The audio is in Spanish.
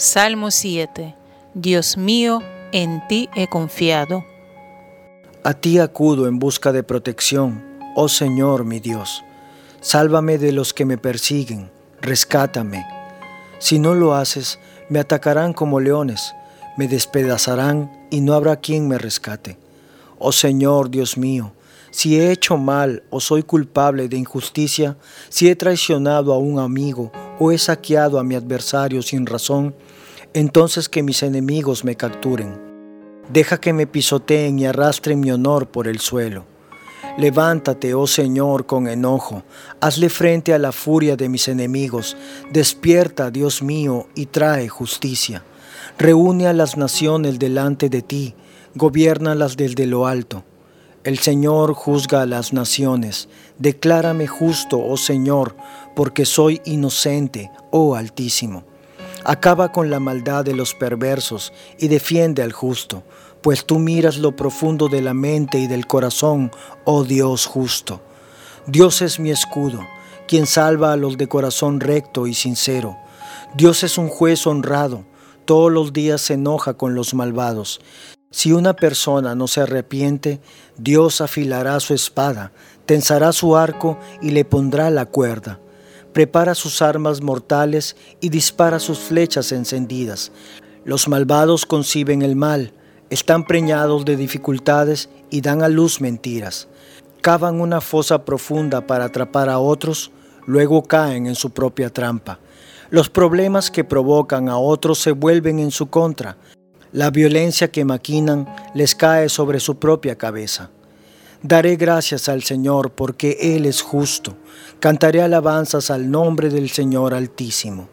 Salmo 7. Dios mío, en ti he confiado. A ti acudo en busca de protección, oh Señor mi Dios. Sálvame de los que me persiguen, rescátame. Si no lo haces, me atacarán como leones, me despedazarán y no habrá quien me rescate. Oh Señor Dios mío, si he hecho mal o soy culpable de injusticia, si he traicionado a un amigo o he saqueado a mi adversario sin razón, entonces que mis enemigos me capturen. Deja que me pisoteen y arrastren mi honor por el suelo. Levántate, oh Señor, con enojo, hazle frente a la furia de mis enemigos, despierta, Dios mío, y trae justicia. Reúne a las naciones delante de ti, gobiernalas desde lo alto. El Señor juzga a las naciones. Declárame justo, oh Señor, porque soy inocente, oh Altísimo. Acaba con la maldad de los perversos y defiende al justo, pues tú miras lo profundo de la mente y del corazón, oh Dios justo. Dios es mi escudo, quien salva a los de corazón recto y sincero. Dios es un juez honrado, todos los días se enoja con los malvados. Si una persona no se arrepiente, Dios afilará su espada, tensará su arco y le pondrá la cuerda. Prepara sus armas mortales y dispara sus flechas encendidas. Los malvados conciben el mal, están preñados de dificultades y dan a luz mentiras. Cavan una fosa profunda para atrapar a otros, luego caen en su propia trampa. Los problemas que provocan a otros se vuelven en su contra la violencia que maquinan les cae sobre su propia cabeza. Daré gracias al Señor porque Él es justo. Cantaré alabanzas al nombre del Señor Altísimo.